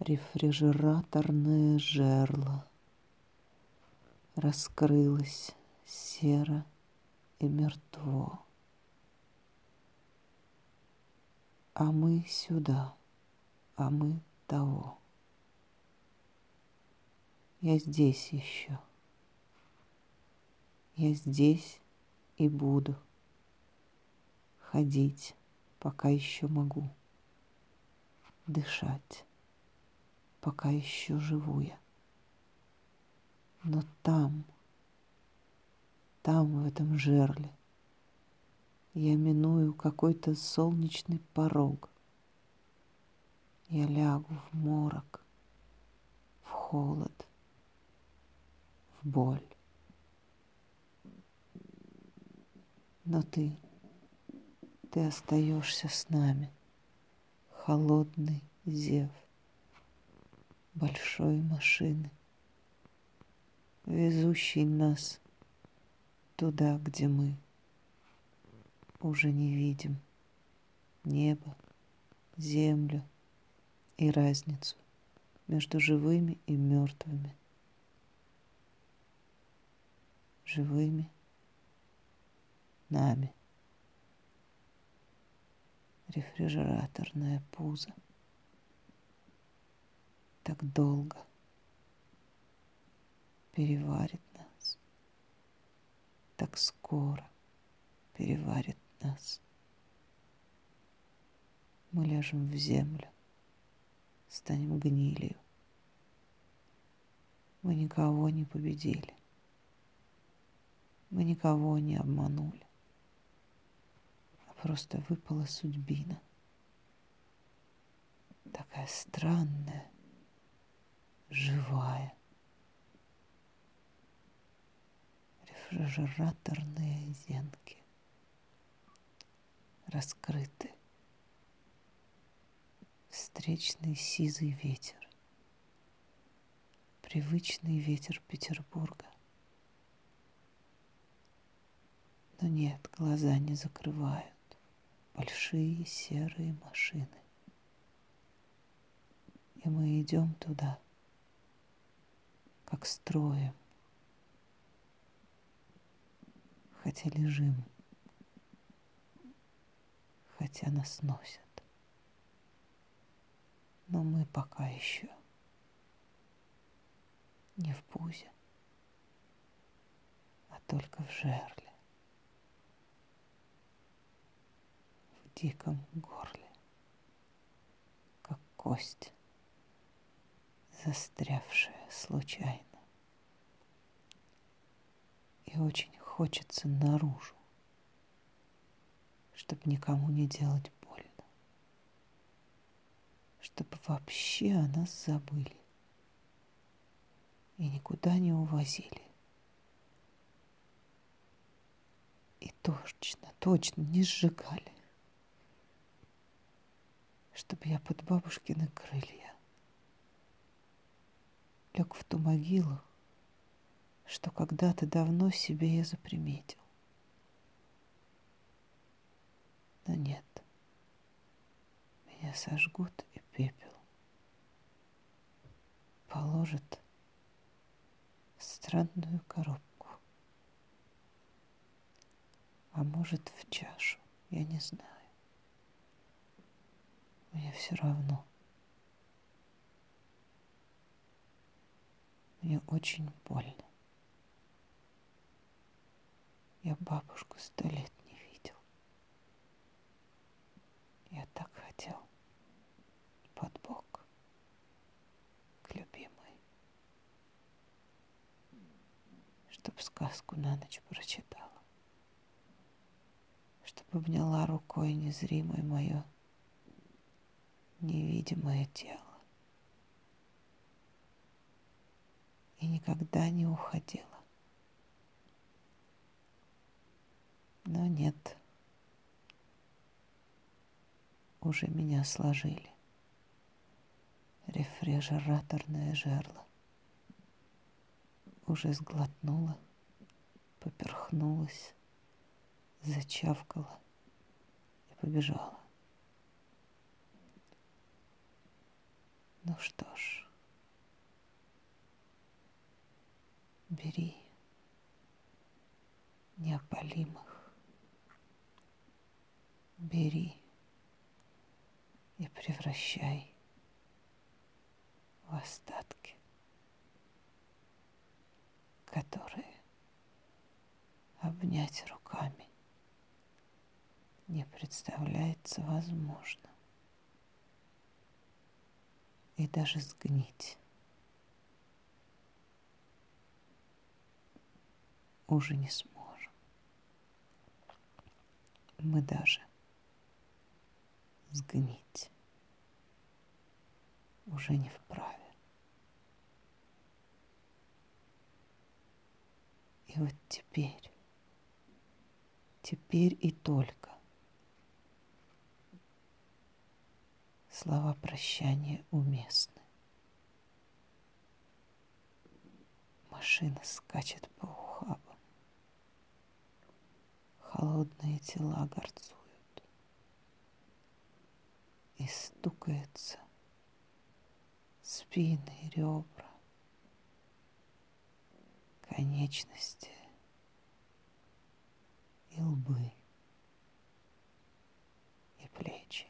Рефрижераторное жерло раскрылось серо и мертво. А мы сюда, а мы того. Я здесь еще. Я здесь и буду ходить, пока еще могу, дышать, пока еще живу я. Но там, там, в этом жерле, я миную какой-то солнечный порог. Я лягу в морок, в холод, в боль. Но ты, ты остаешься с нами, холодный зев большой машины, везущий нас туда, где мы уже не видим небо, землю и разницу между живыми и мертвыми. Живыми нами. Рефрижераторное пузо. Так долго переварит нас. Так скоро переварит нас. Мы ляжем в землю, станем гнилью. Мы никого не победили. Мы никого не обманули. А просто выпала судьбина. Такая странная, живая. Рефрижераторные зенки раскрыты. Встречный сизый ветер. Привычный ветер Петербурга. Но нет, глаза не закрывают. Большие серые машины. И мы идем туда, как строем, хотя лежим. Хотя нас носят. Но мы пока еще не в пузе, а только в жерле, в диком горле, как кость, застрявшая случайно. И очень хочется наружу чтобы никому не делать больно, чтобы вообще о нас забыли и никуда не увозили. И точно, точно не сжигали, чтобы я под бабушкины крылья лег в ту могилу, что когда-то давно себе я заприметил. Но нет. Меня сожгут и пепел. Положат в странную коробку. А может, в чашу. Я не знаю. Мне все равно. Мне очень больно. Я бабушку сто лет Я так хотел под бок к любимой, чтоб сказку на ночь прочитала, чтоб обняла рукой незримое мое невидимое тело и никогда не уходила. Но нет, уже меня сложили. Рефрижераторное жерло. Уже сглотнула, поперхнулась, зачавкала и побежала. Ну что ж, бери неопалимых, бери и превращай в остатки, которые обнять руками не представляется возможным. И даже сгнить уже не сможем. Мы даже сгнить уже не вправе. И вот теперь, теперь и только слова прощания уместны. Машина скачет по ухабам. Холодные тела горцуют. И стукается спины, ребра, конечности и лбы, и плечи.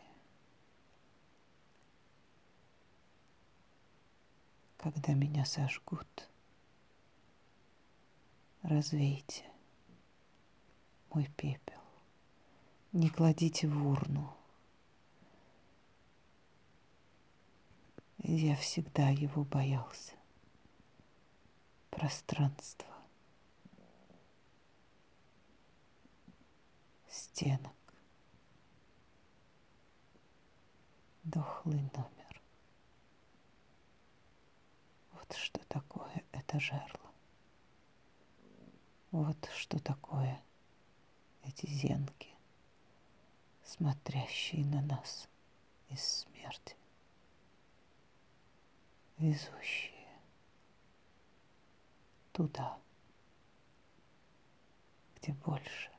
Когда меня сожгут, развейте мой пепел, не кладите в урну. Я всегда его боялся. Пространство. Стенок. Дохлый номер. Вот что такое это жерло. Вот что такое эти зенки, смотрящие на нас из смерти везущие туда, где больше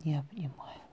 не обнимают.